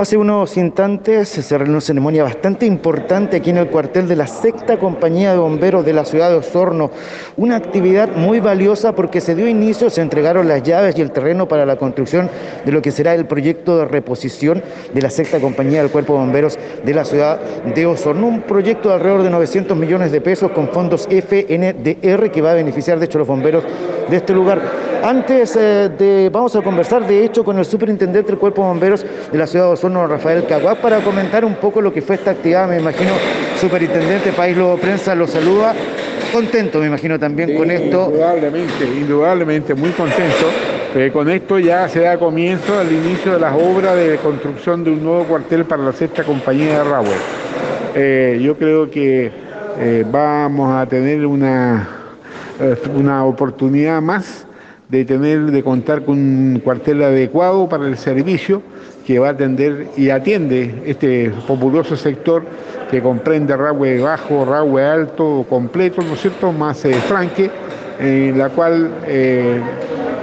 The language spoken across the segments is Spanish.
Hace unos instantes se realizó una ceremonia bastante importante aquí en el cuartel de la sexta compañía de bomberos de la ciudad de Osorno. Una actividad muy valiosa porque se dio inicio, se entregaron las llaves y el terreno para la construcción de lo que será el proyecto de reposición de la sexta compañía del cuerpo de bomberos de la ciudad de Osorno. Un proyecto de alrededor de 900 millones de pesos con fondos FNDR que va a beneficiar de hecho los bomberos de este lugar. Antes eh, de, vamos a conversar de hecho con el superintendente del Cuerpo de Bomberos de la ciudad de Osorno, Rafael Caguá, para comentar un poco lo que fue esta actividad. Me imagino, superintendente País Lobo Prensa lo saluda. Contento, me imagino, también con esto. Indudablemente, indudablemente, muy contento. Eh, con esto ya se da comienzo al inicio de las obras de construcción de un nuevo cuartel para la sexta compañía de Rahway. Eh, yo creo que vamos a tener una, una oportunidad más de tener, de contar con un cuartel adecuado para el servicio que va a atender y atiende este populoso sector que comprende Rahue Bajo, Rahue Alto, completo, ¿no es cierto?, más eh, Franque, en la cual eh,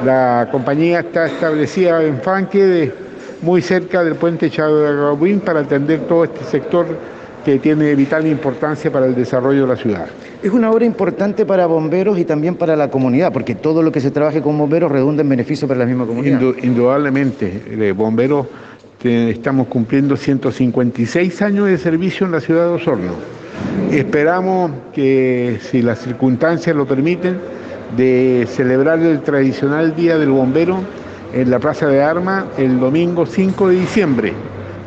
la compañía está establecida en Franque, muy cerca del puente Agüín, para atender todo este sector que tiene vital importancia para el desarrollo de la ciudad. Es una obra importante para bomberos y también para la comunidad, porque todo lo que se trabaje con bomberos redunda en beneficio para la misma comunidad. indudablemente, eh, bomberos estamos cumpliendo 156 años de servicio en la ciudad de Osorno. Esperamos que, si las circunstancias lo permiten, de celebrar el tradicional Día del Bombero en la Plaza de Armas el domingo 5 de diciembre,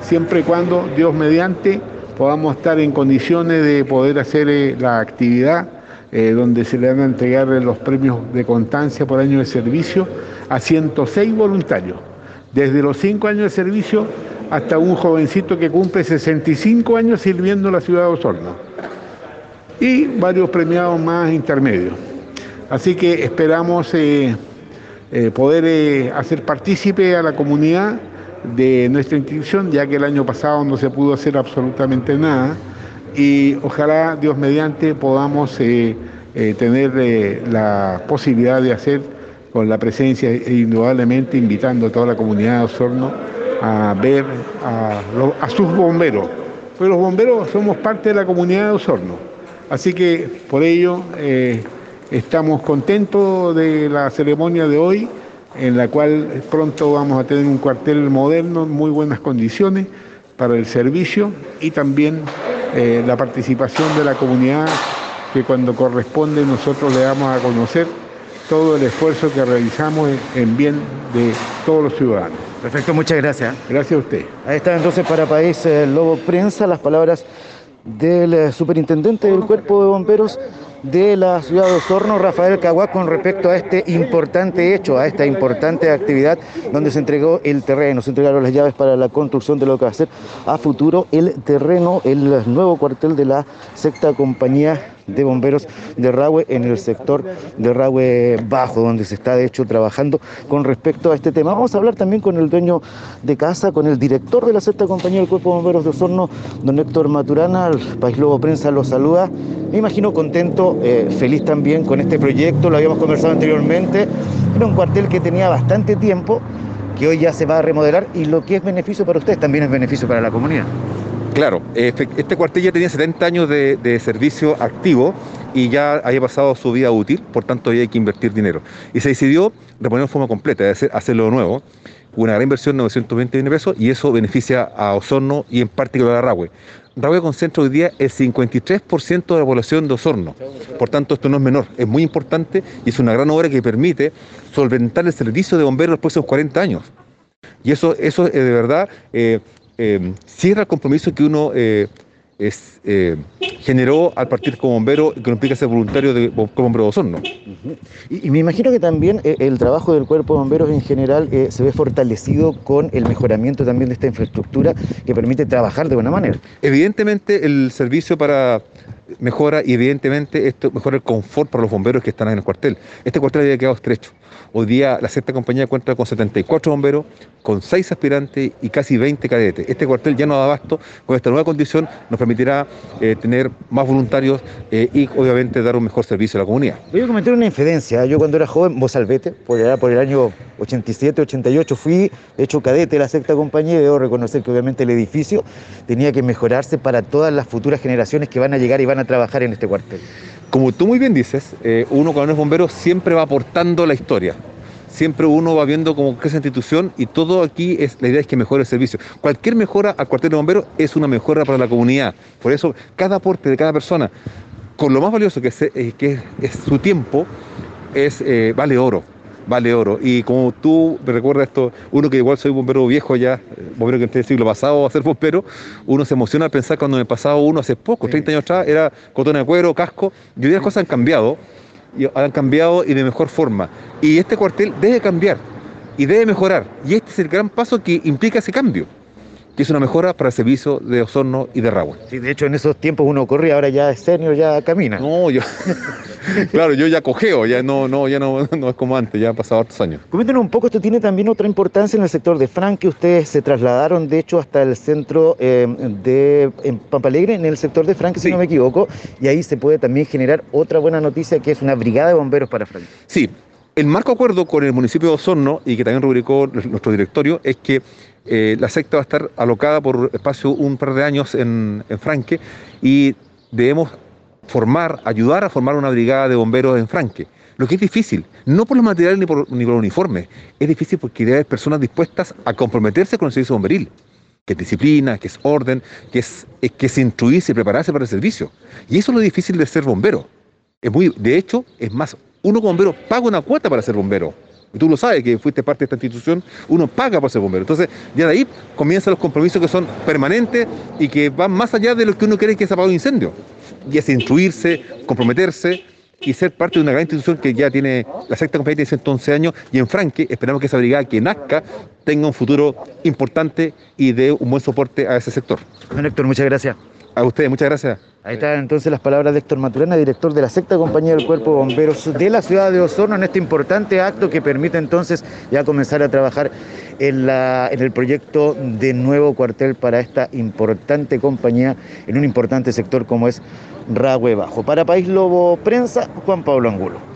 siempre y cuando Dios mediante podamos estar en condiciones de poder hacer eh, la actividad eh, donde se le van a entregar los premios de constancia por año de servicio a 106 voluntarios, desde los 5 años de servicio hasta un jovencito que cumple 65 años sirviendo en la ciudad de Osorno y varios premiados más intermedios. Así que esperamos eh, poder hacer partícipe a la comunidad de nuestra inscripción, ya que el año pasado no se pudo hacer absolutamente nada. Y ojalá Dios mediante podamos eh, eh, tener eh, la posibilidad de hacer con la presencia e indudablemente invitando a toda la comunidad de Osorno a ver a, a sus bomberos, porque los bomberos somos parte de la comunidad de Osorno, así que por ello estamos contentos de la ceremonia de hoy en la cual pronto vamos a tener un cuartel moderno muy buenas condiciones para el servicio y también eh, la participación de la comunidad que cuando corresponde nosotros le damos a conocer todo el esfuerzo que realizamos en bien de todos los ciudadanos. Perfecto, muchas gracias. Gracias a usted. Ahí está entonces para País eh, Lobo Prensa las palabras del eh, superintendente del Cuerpo de Bomberos de la ciudad de Osorno, Rafael Caguá, con respecto a este importante hecho, a esta importante actividad donde se entregó el terreno, se entregaron las llaves para la construcción de lo que va a ser a futuro el terreno, el nuevo cuartel de la sexta compañía de bomberos de Rahue en el sector de Rahue Bajo, donde se está de hecho trabajando con respecto a este tema. Vamos a hablar también con el dueño de casa, con el director de la sexta compañía del Cuerpo de Bomberos de Osorno, don Héctor Maturana. El País Lobo Prensa lo saluda. Me imagino contento, eh, feliz también con este proyecto, lo habíamos conversado anteriormente. Era un cuartel que tenía bastante tiempo, que hoy ya se va a remodelar y lo que es beneficio para ustedes también es beneficio para la comunidad. Claro, este cuartel ya tenía 70 años de, servicio activo y ya había pasado su vida útil, por tanto hay que invertir dinero. Y se decidió reponer de forma completa, hacerlo de nuevo. Una gran inversión, 920 millones de pesos, y eso beneficia a Osorno y en particular a Rahue. Rahue concentra hoy día el 53% de la población de Osorno. Por tanto, esto no es menor, es muy importante y es una gran obra que permite solventar el servicio de bomberos los próximos 40 años. Y eso, eso es de verdad eh, eh, cierra el compromiso que uno eh, eh, generó al partir como bombero y que implica ser voluntario de, como bombero de Osorno. y, me imagino que también el trabajo del cuerpo de bomberos en general se ve fortalecido con el mejoramiento también de esta infraestructura que permite trabajar de buena manera. Evidentemente el servicio para mejora y evidentemente esto mejora el confort para los bomberos que están en el cuartel. Este cuartel había quedado estrecho Hoy día la sexta compañía cuenta con 74 bomberos, con 6 aspirantes y casi 20 cadetes. Este cuartel ya no da abasto, con esta nueva condición nos permitirá eh, tener más voluntarios eh, y obviamente dar un mejor servicio a la comunidad. Voy a comentar una infidencia. Yo cuando era joven, por allá por el año 87, 88, fui hecho cadete de la sexta compañía y debo reconocer que obviamente el edificio tenía que mejorarse para todas las futuras generaciones que van a llegar y van a trabajar en este cuartel. Como tú muy bien dices, eh, uno cuando es bombero siempre va aportando la historia siempre uno va viendo cómo crece la institución y todo aquí es la idea es que mejore el servicio. Cualquier mejora al cuartel de bomberos es una mejora para la comunidad. Por eso, cada aporte de cada persona, con lo más valioso que es, eh, que es, su tiempo, es eh, vale oro. Vale oro. Y como tú me recuerdas esto, uno que igual soy bombero viejo ya, eh, bombero que entré el siglo pasado a ser bombero, uno se emociona al pensar cuando me pasado uno hace poco, 30 años atrás, era cotón de cuero, casco, y hoy las cosas han cambiado y han cambiado y de mejor forma. Y este cuartel debe cambiar y debe mejorar. Y este es el gran paso que implica ese cambio que es una mejora para el servicio de Osorno y de Ragua. Sí, de hecho en esos tiempos uno corría, ahora ya es senior, ya camina. No, yo, claro, yo ya cogeo, ya no, no, ya no, no es como antes, ya han pasado otros años. Coméntenos un poco, esto tiene también otra importancia en el sector de Franque, ustedes se trasladaron de hecho hasta el centro eh, de en Pampalegre, en el sector de Franque, si no me equivoco, y ahí se puede también generar otra buena noticia que es una brigada de bomberos para Franque. Sí, el marco acuerdo con el municipio de Osorno, y que también rubricó nuestro directorio, es que eh, la secta va a estar alocada por espacio un par de años en, Franque y debemos formar, ayudar a formar una brigada de bomberos en Franque. Lo que es difícil, no por los materiales ni por, ni por los uniformes, es difícil porque hay personas dispuestas a comprometerse con el servicio bomberil, que es disciplina, que es orden, que es, que es instruirse y prepararse para el servicio. Y eso es lo difícil de ser bombero. Es muy, de hecho, es más, uno como bombero paga una cuota para ser bombero. Y tú lo sabes, que fuiste parte de esta institución, uno paga por ser bombero. Entonces, ya de ahí comienzan los compromisos que son permanentes y que van más allá de lo que uno cree que es apagado un incendio. Y es instruirse, comprometerse y ser parte de una gran institución que ya tiene, la sexta compañía tiene 111 años y en Franque esperamos que esa brigada que nazca tenga un futuro importante y dé un buen soporte a ese sector. Bueno, Héctor, muchas gracias. A ustedes, muchas gracias. Ahí están entonces las palabras de Héctor Maturana, director de la sexta compañía del Cuerpo de Bomberos de la ciudad de Osorno, en este importante acto que permite entonces ya comenzar a trabajar en, la, en el proyecto de nuevo cuartel para esta importante compañía en un importante sector como es Ragüe Bajo. Para País Lobo Prensa, Juan Pablo Angulo.